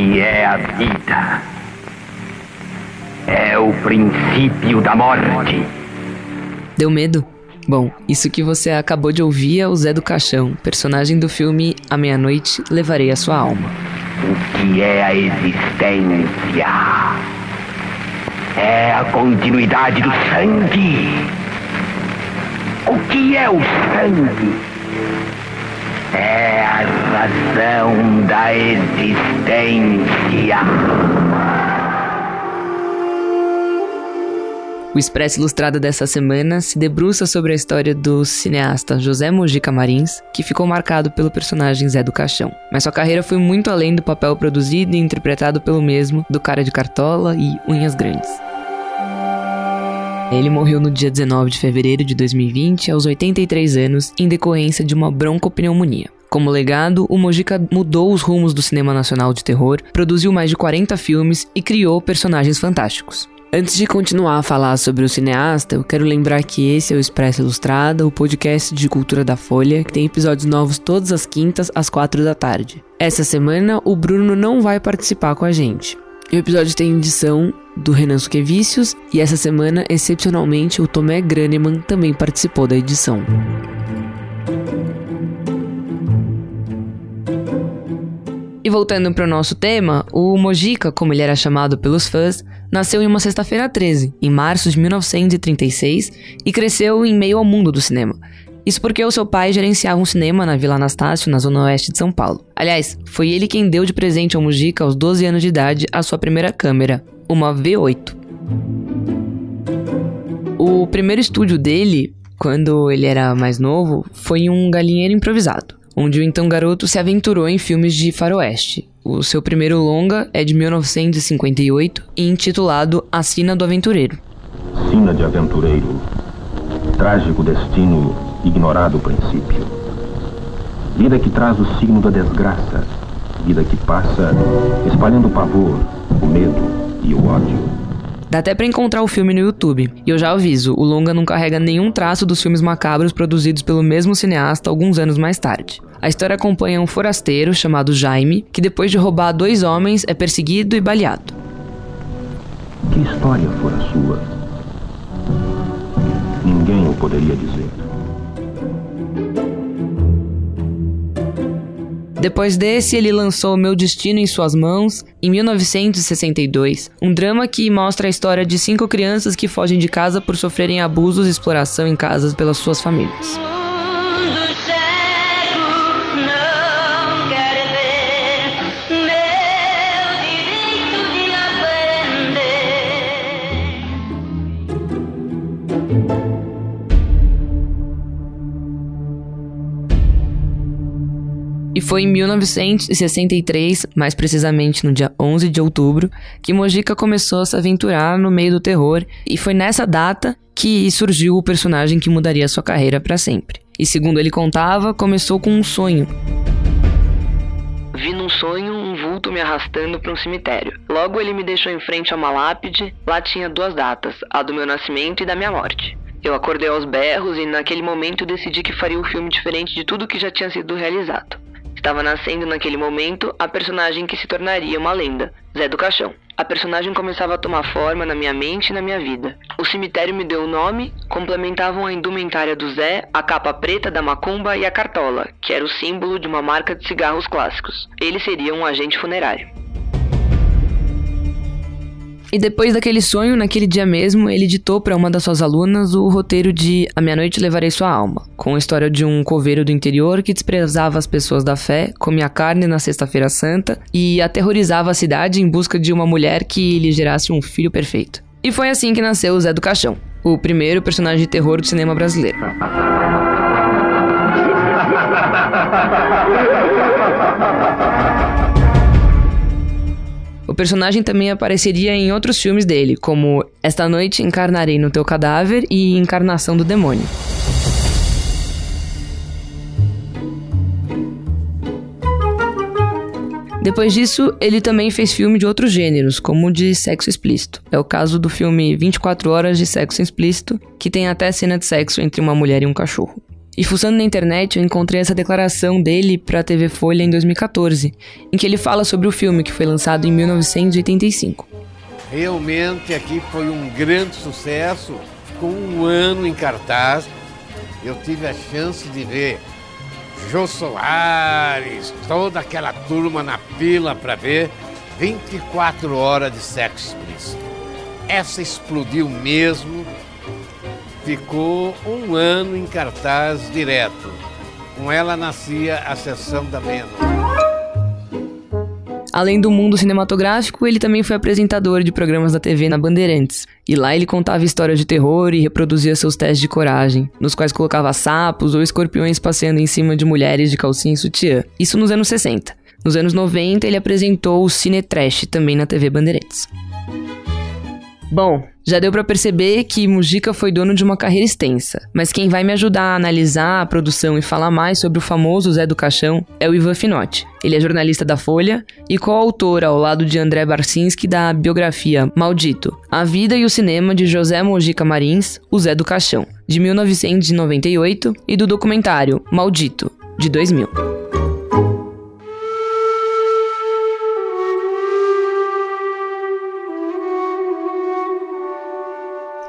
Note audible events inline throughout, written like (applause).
que é a vida? É o princípio da morte. Deu medo? Bom, isso que você acabou de ouvir é o Zé do Caixão, personagem do filme A Meia-Noite Levarei a Sua Alma. O que é a existência? É a continuidade do sangue. O que é o sangue? É a razão da existência. O Expresso Ilustrado dessa semana se debruça sobre a história do cineasta José Mojica Marins, que ficou marcado pelo personagem Zé do Caixão. Mas sua carreira foi muito além do papel produzido e interpretado pelo mesmo, do cara de cartola e unhas grandes. Ele morreu no dia 19 de fevereiro de 2020, aos 83 anos, em decorrência de uma broncopneumonia. Como legado, o Mojica mudou os rumos do cinema nacional de terror, produziu mais de 40 filmes e criou personagens fantásticos. Antes de continuar a falar sobre o cineasta, eu quero lembrar que esse é o Expresso Ilustrada, o podcast de cultura da Folha, que tem episódios novos todas as quintas às quatro da tarde. Essa semana, o Bruno não vai participar com a gente. O episódio tem edição do Renan Suquevicius e essa semana, excepcionalmente, o Tomé Graneman também participou da edição. E voltando para o nosso tema, o Mojica, como ele era chamado pelos fãs, nasceu em uma sexta-feira 13, em março de 1936, e cresceu em meio ao mundo do cinema. Isso porque o seu pai gerenciava um cinema na Vila Anastácio, na zona oeste de São Paulo. Aliás, foi ele quem deu de presente ao Mujica, aos 12 anos de idade, a sua primeira câmera, uma V8. O primeiro estúdio dele, quando ele era mais novo, foi um galinheiro improvisado onde o então garoto se aventurou em filmes de faroeste. O seu primeiro longa é de 1958 e intitulado A Sina do Aventureiro. Sina de aventureiro. Trágico destino, ignorado princípio. Vida que traz o signo da desgraça. Vida que passa espalhando o pavor, o medo e o ódio. Dá até para encontrar o filme no YouTube. E eu já aviso, o longa não carrega nenhum traço dos filmes macabros produzidos pelo mesmo cineasta alguns anos mais tarde. A história acompanha um forasteiro chamado Jaime, que depois de roubar dois homens é perseguido e baleado. Que história fora sua? Ninguém o poderia dizer. Depois desse, ele lançou Meu Destino em Suas Mãos, em 1962, um drama que mostra a história de cinco crianças que fogem de casa por sofrerem abusos e exploração em casas pelas suas famílias. E foi em 1963, mais precisamente no dia 11 de outubro, que Mojica começou a se aventurar no meio do terror, e foi nessa data que surgiu o personagem que mudaria sua carreira para sempre. E segundo ele contava, começou com um sonho. Vi num sonho um vulto me arrastando para um cemitério. Logo ele me deixou em frente a uma lápide. Lá tinha duas datas, a do meu nascimento e da minha morte. Eu acordei aos berros e naquele momento decidi que faria um filme diferente de tudo que já tinha sido realizado. Estava nascendo naquele momento a personagem que se tornaria uma lenda, Zé do Caixão. A personagem começava a tomar forma na minha mente e na minha vida. O cemitério me deu o nome, complementavam a indumentária do Zé, a capa preta da macumba e a cartola, que era o símbolo de uma marca de cigarros clássicos. Ele seria um agente funerário. E depois daquele sonho, naquele dia mesmo, ele ditou para uma das suas alunas o roteiro de A Minha Noite Levarei Sua Alma, com a história de um coveiro do interior que desprezava as pessoas da fé, comia carne na Sexta-feira Santa e aterrorizava a cidade em busca de uma mulher que lhe gerasse um filho perfeito. E foi assim que nasceu o Zé do Caixão, o primeiro personagem de terror do cinema brasileiro. (laughs) personagem também apareceria em outros filmes dele, como Esta Noite Encarnarei no Teu Cadáver e Encarnação do Demônio. Depois disso, ele também fez filme de outros gêneros, como de sexo explícito. É o caso do filme 24 Horas de Sexo Explícito, que tem até cena de sexo entre uma mulher e um cachorro. E fuçando na internet, eu encontrei essa declaração dele para a TV Folha em 2014, em que ele fala sobre o filme que foi lançado em 1985. Realmente aqui foi um grande sucesso, ficou um ano em cartaz. Eu tive a chance de ver Jô Soares, toda aquela turma na fila para ver 24 horas de sexo explícito. Essa explodiu mesmo, ficou um ano em cartaz direto. Com ela nascia a sessão da meia-noite. Além do mundo cinematográfico, ele também foi apresentador de programas da TV na Bandeirantes. E lá ele contava histórias de terror e reproduzia seus testes de coragem, nos quais colocava sapos ou escorpiões passeando em cima de mulheres de calcinha e sutiã. Isso nos anos 60. Nos anos 90, ele apresentou o Cine Trash também na TV Bandeirantes. Bom, já deu para perceber que Mujica foi dono de uma carreira extensa, mas quem vai me ajudar a analisar a produção e falar mais sobre o famoso Zé do Caixão é o Ivan Finotti. Ele é jornalista da Folha e coautor ao lado de André Barcinski da biografia Maldito: A Vida e o Cinema de José Mojica Marins, o Zé do Caixão, de 1998 e do documentário Maldito, de 2000.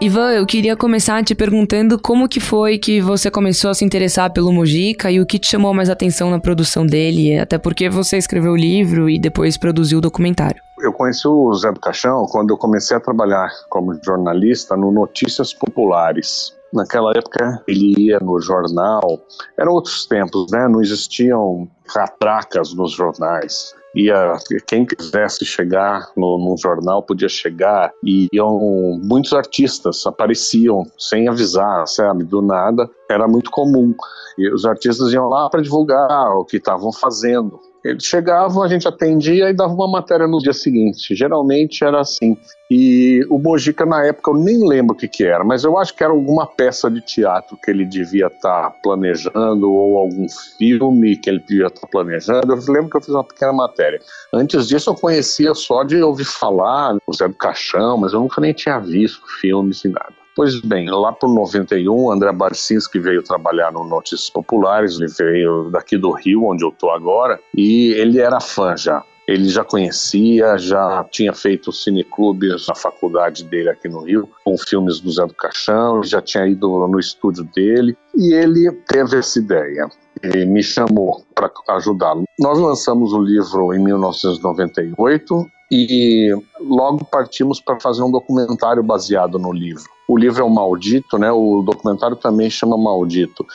Ivan, eu queria começar te perguntando como que foi que você começou a se interessar pelo Mujica e o que te chamou mais atenção na produção dele, até porque você escreveu o livro e depois produziu o documentário. Eu conheci o Zé do Caixão quando eu comecei a trabalhar como jornalista no Notícias Populares. Naquela época ele ia no jornal, eram outros tempos, né? Não existiam catracas nos jornais ia quem quisesse chegar no, no, jornal podia chegar e iam muitos artistas apareciam sem avisar, sabe, do nada. Era muito comum. E os artistas iam lá para divulgar o que estavam fazendo. Eles chegavam, a gente atendia e dava uma matéria no dia seguinte. Geralmente era assim. E o Mojica, na época, eu nem lembro o que, que era, mas eu acho que era alguma peça de teatro que ele devia estar tá planejando, ou algum filme que ele devia estar tá planejando. Eu lembro que eu fiz uma pequena matéria. Antes disso, eu conhecia só de ouvir falar, o Zé do Caixão, mas eu nunca nem tinha visto filmes e nada. Pois bem, lá por 91, André Barcinski veio trabalhar no Notícias Populares, ele veio daqui do Rio, onde eu estou agora, e ele era fã já. Ele já conhecia, já tinha feito cineclubes na faculdade dele aqui no Rio, com filmes do Zé do Caixão, já tinha ido no estúdio dele, e ele teve essa ideia e me chamou para ajudá-lo. Nós lançamos o livro em 1998 e logo partimos para fazer um documentário baseado no livro. O livro é o Maldito, né? O documentário também chama Maldito.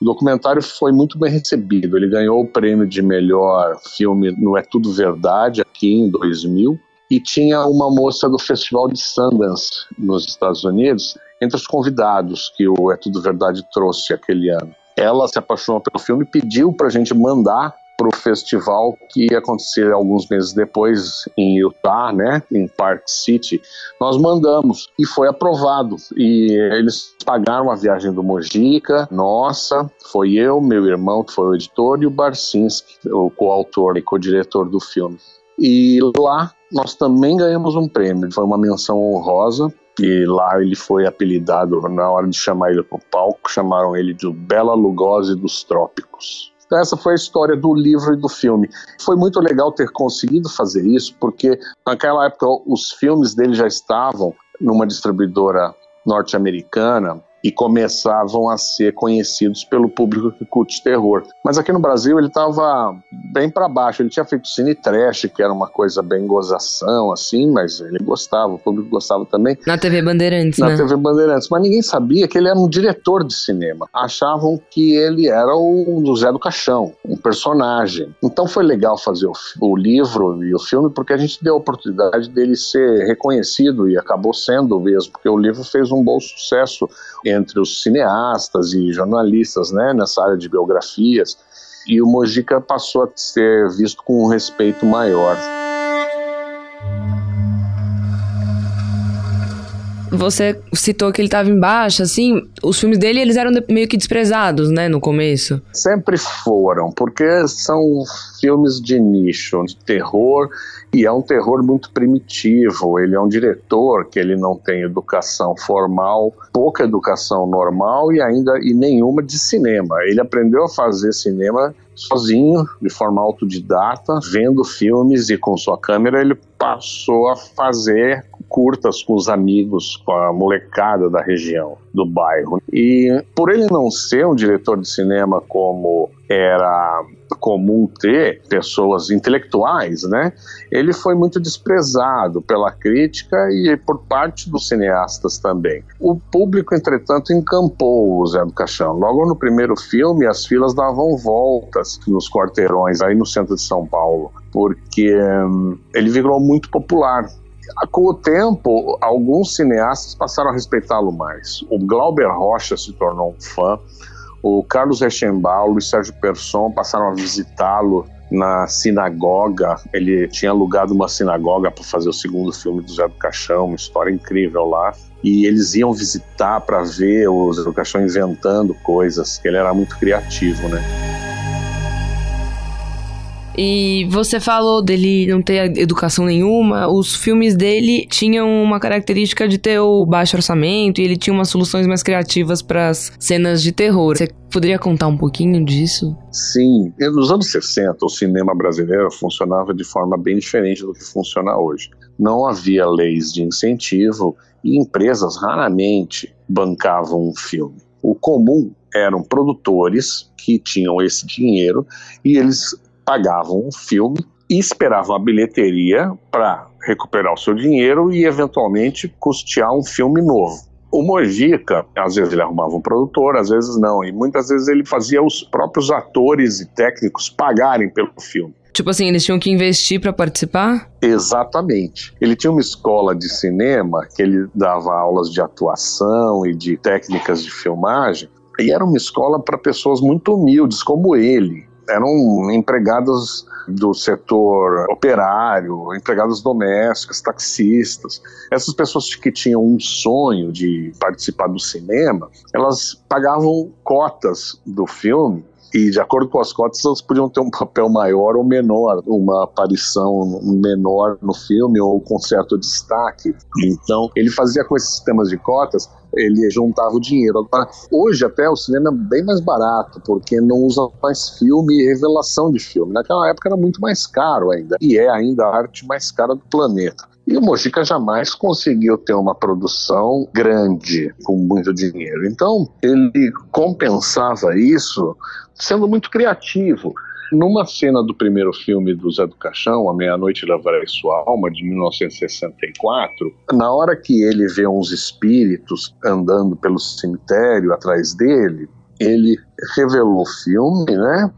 O documentário foi muito bem recebido. Ele ganhou o prêmio de melhor filme no É Tudo Verdade aqui em 2000 e tinha uma moça do Festival de Sundance nos Estados Unidos entre os convidados que o É Tudo Verdade trouxe aquele ano. Ela se apaixonou pelo filme e pediu para a gente mandar para o festival que ia acontecer alguns meses depois em Utah, né, em Park City. Nós mandamos e foi aprovado. E eles pagaram a viagem do Mojica, nossa, foi eu, meu irmão, que foi o editor, e o Barcinski, o coautor e co-diretor do filme. E lá nós também ganhamos um prêmio, foi uma menção honrosa, e lá ele foi apelidado, na hora de chamar ele para o palco, chamaram ele de Bela Lugosi dos Trópicos. Então, essa foi a história do livro e do filme. Foi muito legal ter conseguido fazer isso, porque naquela época os filmes dele já estavam numa distribuidora norte-americana e começavam a ser conhecidos pelo público que curte terror. Mas aqui no Brasil ele estava bem para baixo. Ele tinha feito cine trash, que era uma coisa bem gozação, assim, mas ele gostava, o público gostava também. Na TV Bandeirantes, Na né? TV Bandeirantes. Mas ninguém sabia que ele era um diretor de cinema. Achavam que ele era o do Zé do Caixão, um personagem. Então foi legal fazer o, o livro e o filme, porque a gente deu a oportunidade dele ser reconhecido e acabou sendo mesmo, porque o livro fez um bom sucesso entre os cineastas e jornalistas, né, nessa área de biografias, e o Mojica passou a ser visto com um respeito maior. Você citou que ele estava embaixo, assim, os filmes dele eles eram meio que desprezados, né, no começo. Sempre foram, porque são filmes de nicho, de terror, E é um terror muito primitivo. Ele é um diretor que ele não tem educação formal, pouca educação normal e ainda e nenhuma de cinema. Ele aprendeu a fazer cinema sozinho, de forma autodidata, vendo filmes e com sua câmera ele passou a fazer curtas com os amigos, com a molecada da região, do bairro. E por ele não ser um diretor de cinema como era comum ter pessoas intelectuais, né? Ele foi muito desprezado pela crítica e por parte dos cineastas também. O público, entretanto, encampou o Zé do Caixão. Logo no primeiro filme, as filas davam voltas nos quarteirões aí no centro de São Paulo, porque hum, ele virou muito popular com o tempo, alguns cineastas passaram a respeitá-lo mais. O Glauber Rocha se tornou um fã, o Carlos Reichenbach, e Sérgio Persson passaram a visitá-lo na sinagoga. Ele tinha alugado uma sinagoga para fazer o segundo filme do Zé do Caixão, uma história incrível lá. E eles iam visitar para ver o Zé do Caixão inventando coisas, que ele era muito criativo, né? E você falou dele não ter educação nenhuma. Os filmes dele tinham uma característica de ter o baixo orçamento e ele tinha umas soluções mais criativas para as cenas de terror. Você poderia contar um pouquinho disso? Sim. Nos anos 60, o cinema brasileiro funcionava de forma bem diferente do que funciona hoje. Não havia leis de incentivo e empresas raramente bancavam um filme. O comum eram produtores que tinham esse dinheiro e eles pagavam um filme e esperavam a bilheteria para recuperar o seu dinheiro e eventualmente custear um filme novo. O Mojica, às vezes ele arrumava um produtor, às vezes não, e muitas vezes ele fazia os próprios atores e técnicos pagarem pelo filme. Tipo assim, eles tinham que investir para participar? Exatamente. Ele tinha uma escola de cinema que ele dava aulas de atuação e de técnicas de filmagem, e era uma escola para pessoas muito humildes como ele eram empregados do setor operário, empregadas domésticas, taxistas. Essas pessoas que tinham um sonho de participar do cinema, elas pagavam cotas do filme e de acordo com as cotas elas podiam ter um papel maior ou menor, uma aparição menor no filme ou com certo destaque. Então ele fazia com esses sistemas de cotas ele juntava o dinheiro. Hoje até o cinema é bem mais barato, porque não usa mais filme e revelação de filme. Naquela época era muito mais caro ainda, e é ainda a arte mais cara do planeta. E o Mojica jamais conseguiu ter uma produção grande, com muito dinheiro. Então, ele compensava isso sendo muito criativo. Numa cena do primeiro filme do Zé do Caixão, A Meia-Noite Levarei Sua Alma, de 1964, na hora que ele vê uns espíritos andando pelo cemitério atrás dele, ele revelou o filme, né?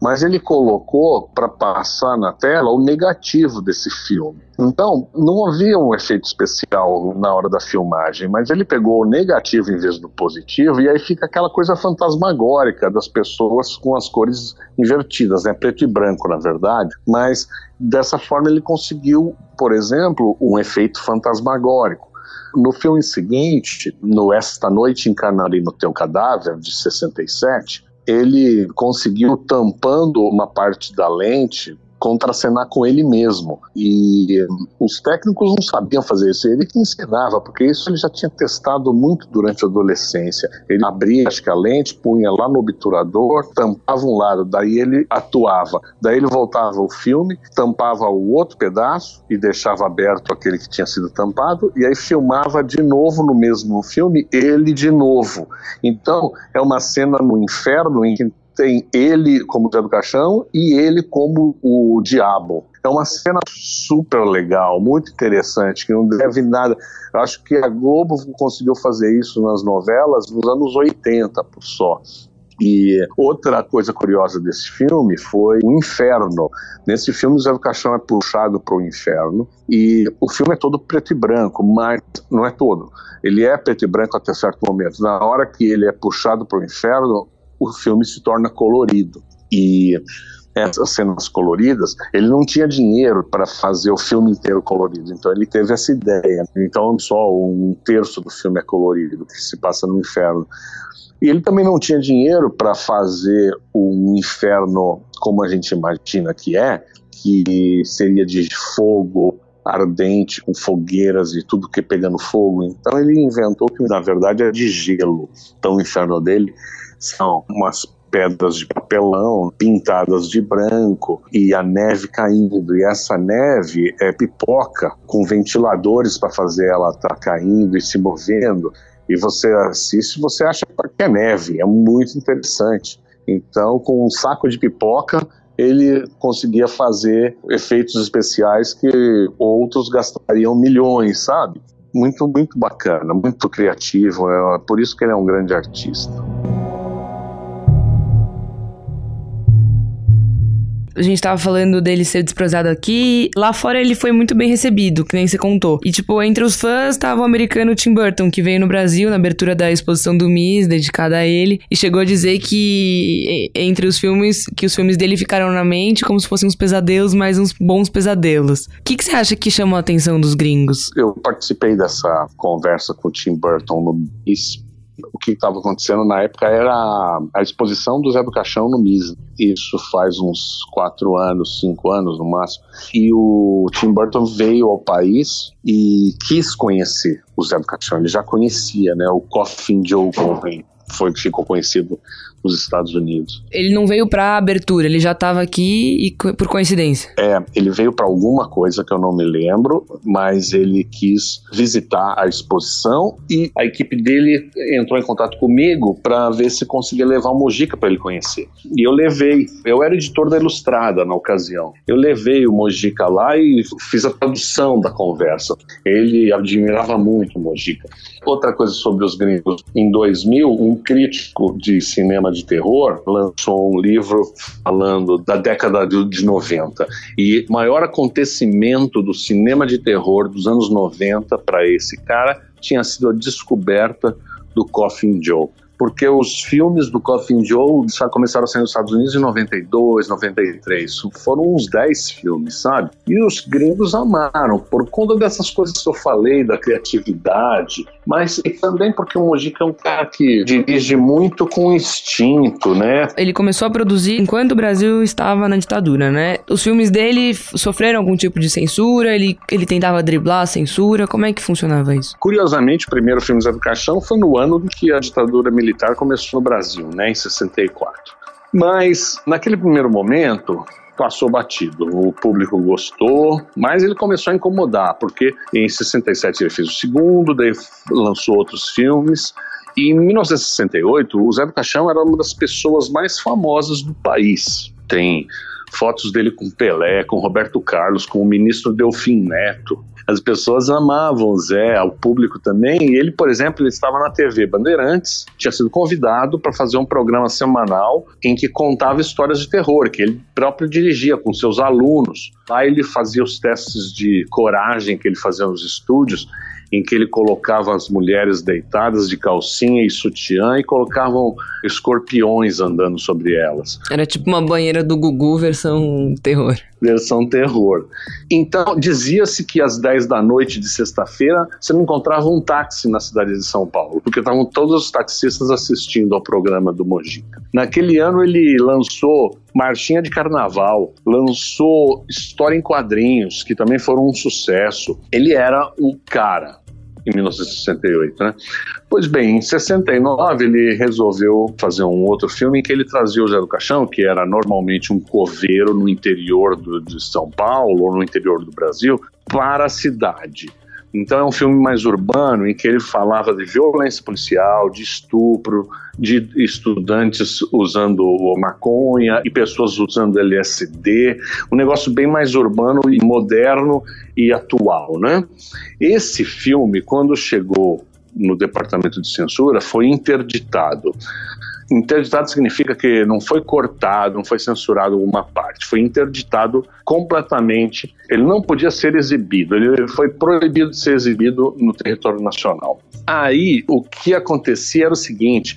Mas ele colocou para passar na tela o negativo desse filme. Então, não havia um efeito especial na hora da filmagem, mas ele pegou o negativo em vez do positivo e aí fica aquela coisa fantasmagórica das pessoas com as cores invertidas, né? Preto e branco, na verdade. Mas dessa forma ele conseguiu, por exemplo, um efeito fantasmagórico. No filme seguinte, no Esta Noite Encarnarei no Teu Cadáver, de 67, ele conseguiu, tampando uma parte da lente, contracenar com ele mesmo. E os técnicos não sabiam fazer isso, ele que ensinava, porque isso ele já tinha testado muito durante a adolescência. Ele abria, acho que a lente, punha lá no obturador, tampava um lado, daí ele atuava. Daí ele voltava o filme, tampava o outro pedaço e deixava aberto aquele que tinha sido tampado, e aí filmava de novo no mesmo filme, ele de novo. Então, é uma cena no inferno em que tem ele como Zé do Caixão e ele como o Diabo. É uma cena super legal, muito interessante, que não deve nada. Eu acho que a Globo conseguiu fazer isso nas novelas nos anos 80 por só. E outra coisa curiosa desse filme foi o inferno. Nesse filme, o Zé do Caixão é puxado para o inferno e o filme é todo preto e branco, mas não é todo. Ele é preto e branco até certo momento. Na hora que ele é puxado para o inferno, o filme se torna colorido. E essas cenas coloridas, ele não tinha dinheiro para fazer o filme inteiro colorido, então ele teve essa ideia. Então só um terço do filme é colorido, que se passa no inferno. E ele também não tinha dinheiro para fazer um inferno como a gente imagina que é, que seria de fogo ardente, com fogueiras e tudo que pegando fogo. Então ele inventou que na verdade é de gelo. Então o inferno dele são umas pedras de papelão pintadas de branco e a neve caindo. E essa neve é pipoca com ventiladores para fazer ela estar tá caindo e se movendo. E você assiste, você acha que é neve. É muito interessante. Então, com um saco de pipoca, ele conseguia fazer efeitos especiais que outros gastariam milhões, sabe? Muito, muito bacana, muito criativo. É por isso que ele é um grande artista. A gente tava falando dele ser desprezado aqui. Lá fora ele foi muito bem recebido, que nem você contou. E, tipo, entre os fãs tava o americano Tim Burton, que veio no Brasil na abertura da exposição do Miss, dedicada a ele, e chegou a dizer que entre os filmes, que os filmes dele ficaram na mente como se fossem uns pesadelos, mas uns bons pesadelos. O que, que você acha que chamou a atenção dos gringos? Eu participei dessa conversa com o Tim Burton no Miss o que estava acontecendo na época era a exposição do Zé do Caixão no MIS. Isso faz uns quatro anos, cinco anos no máximo. E o Tim Burton veio ao país e quis conhecer o Zé do Caixão. Ele já conhecia, né? O Coffin Joe, como foi que ficou conhecido nos Estados Unidos. Ele não veio para abertura, ele já estava aqui e por coincidência. É, ele veio para alguma coisa que eu não me lembro, mas ele quis visitar a exposição e a equipe dele entrou em contato comigo para ver se conseguia levar o Mojica para ele conhecer. E eu levei, eu era editor da Ilustrada na ocasião. Eu levei o Mojica lá e fiz a tradução da conversa. Ele admirava muito o Mojica. Outra coisa sobre os gringos, em 2000, um crítico de cinema de terror lançou um livro falando da década de 90. E maior acontecimento do cinema de terror dos anos 90 para esse cara tinha sido a descoberta do Coffin Joe porque os filmes do Coffin Joe já começaram a sair nos Estados Unidos em 92, 93. Foram uns 10 filmes, sabe? E os gringos amaram, por conta dessas coisas que eu falei, da criatividade, mas também porque o Mojica é um cara que dirige muito com instinto, né? Ele começou a produzir enquanto o Brasil estava na ditadura, né? Os filmes dele sofreram algum tipo de censura? Ele, ele tentava driblar a censura? Como é que funcionava isso? Curiosamente, o primeiro filme Zé do Caixão foi no ano em que a ditadura militar militar começou no Brasil, né, em 64. Mas, naquele primeiro momento, passou batido. O público gostou, mas ele começou a incomodar, porque em 67 ele fez o segundo, daí lançou outros filmes. E em 1968, o Zé do Caixão era uma das pessoas mais famosas do país. Tem fotos dele com Pelé, com Roberto Carlos, com o ministro Delfim Neto. As pessoas amavam o Zé, o público também. E ele, por exemplo, ele estava na TV Bandeirantes, tinha sido convidado para fazer um programa semanal em que contava histórias de terror, que ele próprio dirigia com seus alunos. Lá ele fazia os testes de coragem que ele fazia nos estúdios em que ele colocava as mulheres deitadas de calcinha e sutiã e colocavam escorpiões andando sobre elas. Era tipo uma banheira do Gugu versão terror. Versão terror. Então, dizia-se que às 10 da noite de sexta-feira você não encontrava um táxi na cidade de São Paulo, porque estavam todos os taxistas assistindo ao programa do Mojica. Naquele ano ele lançou Marchinha de Carnaval, lançou História em Quadrinhos, que também foram um sucesso. Ele era o cara em 1968, né? Pois bem, em 69 ele resolveu fazer um outro filme em que ele trazia o Zé do Caixão, que era normalmente um coveiro no interior do, de São Paulo ou no interior do Brasil, para a cidade. Então é um filme mais urbano em que ele falava de violência policial, de estupro, de estudantes usando maconha e pessoas usando LSD, um negócio bem mais urbano e moderno e atual, né? Esse filme, quando chegou no departamento de censura, foi interditado. Interditado significa que não foi cortado, não foi censurado alguma parte, foi interditado completamente. Ele não podia ser exibido, ele foi proibido de ser exibido no território nacional. Aí o que acontecia era o seguinte: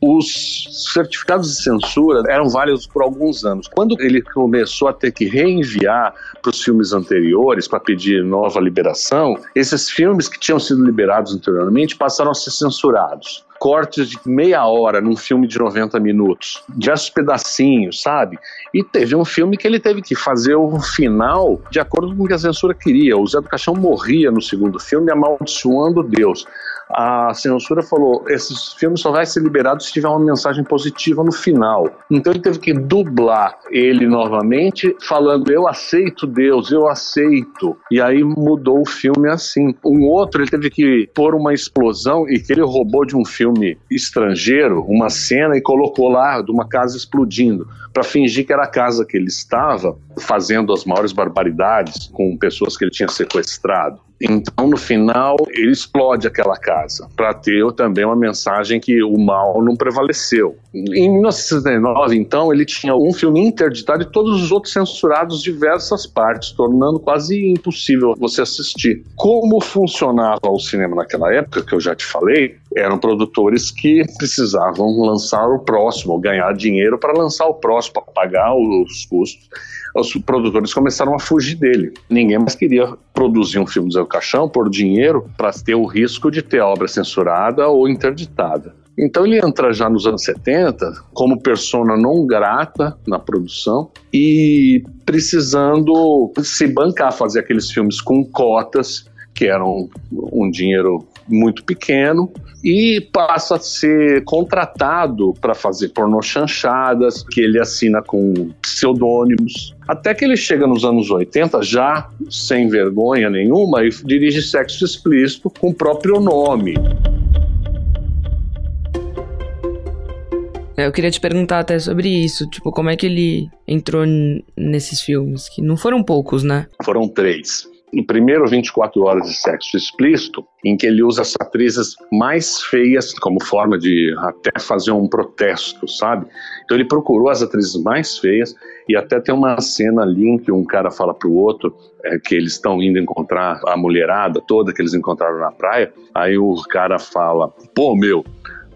os certificados de censura eram válidos por alguns anos. Quando ele começou a ter que reenviar para os filmes anteriores para pedir nova liberação, esses filmes que tinham sido liberados anteriormente passaram a ser censurados cortes de meia hora num filme de 90 minutos, diversos pedacinhos, sabe? E teve um filme que ele teve que fazer o final de acordo com o que a censura queria. O Zé do Caixão morria no segundo filme amaldiçoando Deus a censura falou: esses filmes só vai ser liberado se tiver uma mensagem positiva no final. Então ele teve que dublar ele novamente, falando: eu aceito Deus, eu aceito. E aí mudou o filme assim. Um outro ele teve que pôr uma explosão e que ele roubou de um filme estrangeiro uma cena e colocou lá de uma casa explodindo para fingir que era a casa que ele estava fazendo as maiores barbaridades com pessoas que ele tinha sequestrado. Então, no final, ele explode aquela casa para ter também uma mensagem que o mal não prevaleceu. Em 1969, então, ele tinha um filme interditado e todos os outros censurados diversas partes, tornando quase impossível você assistir. Como funcionava o cinema naquela época, que eu já te falei, eram produtores que precisavam lançar o próximo, ganhar dinheiro para lançar o próximo, para pagar os custos os produtores começaram a fugir dele. Ninguém mais queria produzir um filme do Zé Caixão por dinheiro para ter o risco de ter a obra censurada ou interditada. Então ele entra já nos anos 70 como persona não grata na produção e precisando se bancar, fazer aqueles filmes com cotas, que eram um dinheiro muito pequeno, e passa a ser contratado para fazer pornochanchadas, que ele assina com pseudônimos. Até que ele chega nos anos 80, já sem vergonha nenhuma, e dirige sexo explícito com o próprio nome. É, eu queria te perguntar até sobre isso, tipo, como é que ele entrou nesses filmes, que não foram poucos, né? Foram três no primeiro 24 horas de sexo explícito, em que ele usa as atrizes mais feias como forma de até fazer um protesto, sabe? Então ele procurou as atrizes mais feias e até tem uma cena ali em que um cara fala pro outro é, que eles estão indo encontrar a mulherada toda que eles encontraram na praia. Aí o cara fala: "Pô, meu,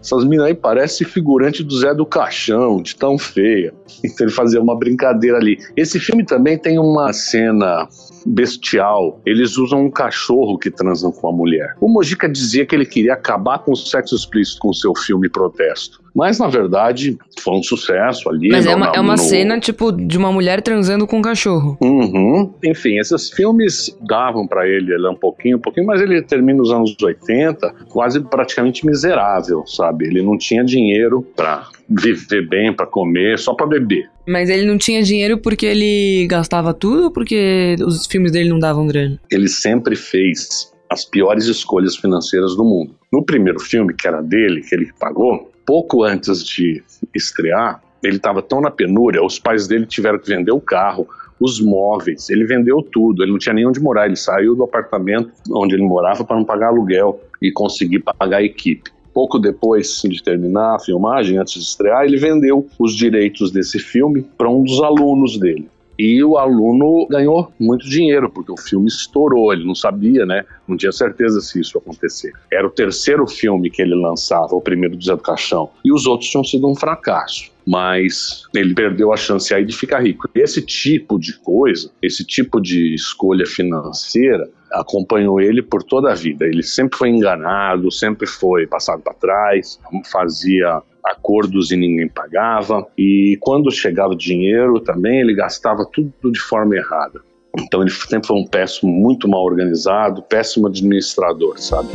essas minas aí parecem figurante do Zé do Caixão, de tão feia. (laughs) Então ele fazia uma brincadeira ali. Esse filme também tem uma cena bestial. Eles usam um cachorro que transam com a mulher. O Mojica dizia que ele queria acabar com o sexo explícito com seu filme Protesto. Mas, na verdade, foi um sucesso ali. Mas no, é uma, é uma no... cena, tipo, de uma mulher transando com um cachorro. Uhum. Enfim, esses filmes davam para ele, ele um pouquinho, um pouquinho, mas ele termina nos anos 80 quase praticamente miserável, sabe? Ele não tinha dinheiro para viver bem, para comer, só para beber. Mas ele não tinha dinheiro porque ele gastava tudo ou porque os filmes dele não davam grana? Ele sempre fez as piores escolhas financeiras do mundo. No primeiro filme, que era dele, que ele pagou, pouco antes de estrear, ele estava tão na penúria, os pais dele tiveram que vender o carro, os móveis, ele vendeu tudo, ele não tinha nem onde morar, ele saiu do apartamento onde ele morava para não pagar aluguel e conseguir pagar a equipe pouco depois de terminar a filmagem, antes de estrear, ele vendeu os direitos desse filme para um dos alunos dele. E o aluno ganhou muito dinheiro, porque o filme estourou, ele não sabia, né? Não tinha certeza se isso ia acontecer. Era o terceiro filme que ele lançava, o primeiro do Zé do Caixão, e os outros tinham sido um fracasso. Mas ele perdeu a chance aí de ficar rico. Esse tipo de coisa, esse tipo de escolha financeira, acompanhou ele por toda a vida. Ele sempre foi enganado, sempre foi passado para trás, fazia acordos e ninguém pagava. E quando chegava dinheiro também, ele gastava tudo de forma errada. Então ele sempre foi um péssimo, muito mal organizado, péssimo administrador, sabe?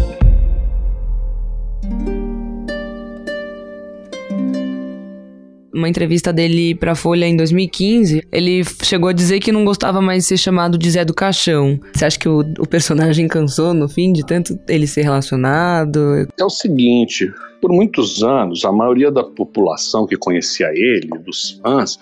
Uma entrevista dele pra Folha em 2015, ele chegou a dizer que não gostava mais de ser chamado de Zé do Caixão. Você acha que o, o personagem cansou no fim de tanto ele ser relacionado? É o seguinte, por muitos anos, a maioria da população que conhecia ele, dos fãs,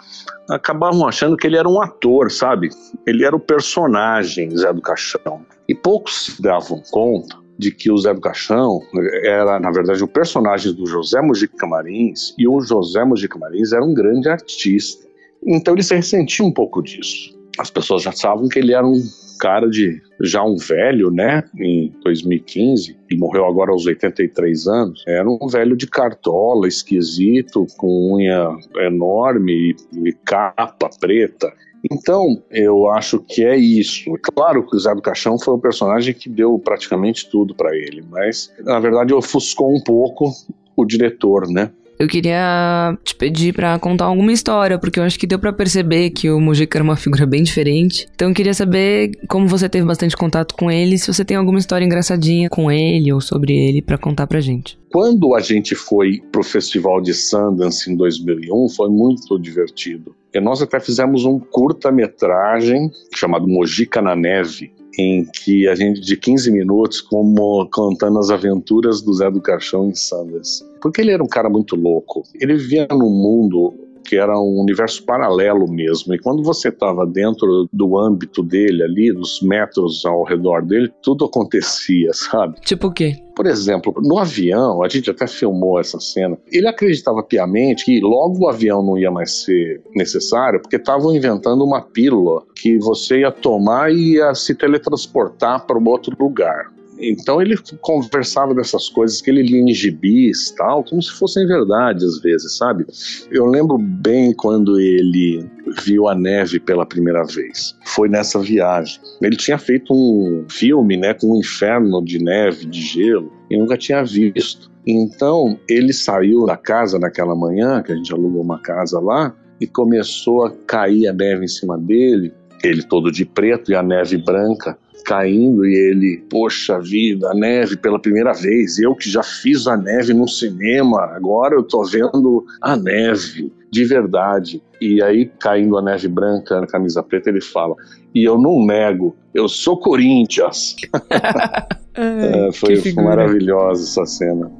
acabavam achando que ele era um ator, sabe? Ele era o personagem Zé do Caixão. E poucos se davam conta de que o Zé do Caixão era, na verdade, o personagem do José Mujica Marins, e o José Mujica Marins era um grande artista. Então ele se ressentia um pouco disso. As pessoas já sabiam que ele era um cara de já um velho, né, em 2015, e morreu agora aos 83 anos, era um velho de cartola, esquisito, com unha enorme e capa preta. Então, eu acho que é isso. Claro que o Zé do Caixão foi o personagem que deu praticamente tudo para ele, mas na verdade ofuscou um pouco o diretor, né? Eu queria te pedir para contar alguma história, porque eu acho que deu para perceber que o Mujica era uma figura bem diferente. Então eu queria saber como você teve bastante contato com ele, se você tem alguma história engraçadinha com ele ou sobre ele para contar pra gente. Quando a gente foi pro Festival de Sundance em 2001, foi muito divertido. E nós até fizemos um curta-metragem chamado Mojica na Neve, em que a gente, de 15 minutos, como contando as aventuras do Zé do Caixão em Sanders. Porque ele era um cara muito louco. Ele vivia num mundo que era um universo paralelo mesmo. E quando você estava dentro do âmbito dele ali, dos metros ao redor dele, tudo acontecia, sabe? Tipo o quê? Por exemplo, no avião, a gente até filmou essa cena. Ele acreditava piamente que logo o avião não ia mais ser necessário, porque estavam inventando uma pílula que você ia tomar e ia se teletransportar para um outro lugar. Então ele conversava dessas coisas que ele lia em gibis tal, como se fossem verdade às vezes, sabe? Eu lembro bem quando ele viu a neve pela primeira vez. Foi nessa viagem. Ele tinha feito um filme, né, com um inferno de neve, de gelo, e nunca tinha visto. Então ele saiu da casa naquela manhã, que a gente alugou uma casa lá, e começou a cair a neve em cima dele, ele todo de preto e a neve branca caindo e ele, poxa vida, a neve pela primeira vez. Eu que já fiz a neve no cinema, agora eu tô vendo a neve de verdade. E aí, caindo a neve branca na camisa preta, ele fala: E eu não nego, eu sou Corinthians. (laughs) (laughs) é, foi, foi maravilhosa essa cena.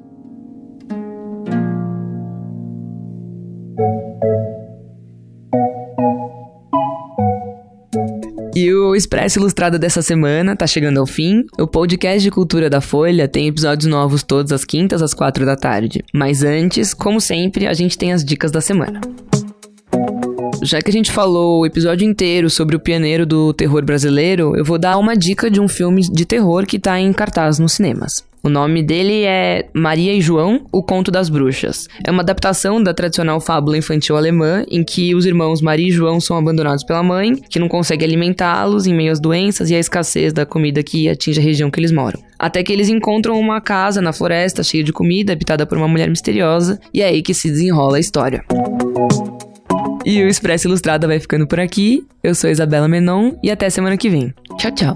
E o Expresso Ilustrado dessa semana tá chegando ao fim. O podcast de cultura da Folha tem episódios novos todas as quintas às quatro da tarde. Mas antes, como sempre, a gente tem as dicas da semana. Já que a gente falou o episódio inteiro sobre o pioneiro do terror brasileiro, eu vou dar uma dica de um filme de terror que tá em cartaz nos cinemas. O nome dele é Maria e João, O Conto das Bruxas. É uma adaptação da tradicional fábula infantil alemã, em que os irmãos Maria e João são abandonados pela mãe, que não consegue alimentá-los em meio às doenças e à escassez da comida que atinge a região que eles moram. Até que eles encontram uma casa na floresta cheia de comida, habitada por uma mulher misteriosa, e é aí que se desenrola a história. E o Expresso Ilustrada vai ficando por aqui. Eu sou Isabela Menon e até semana que vem. Tchau, tchau.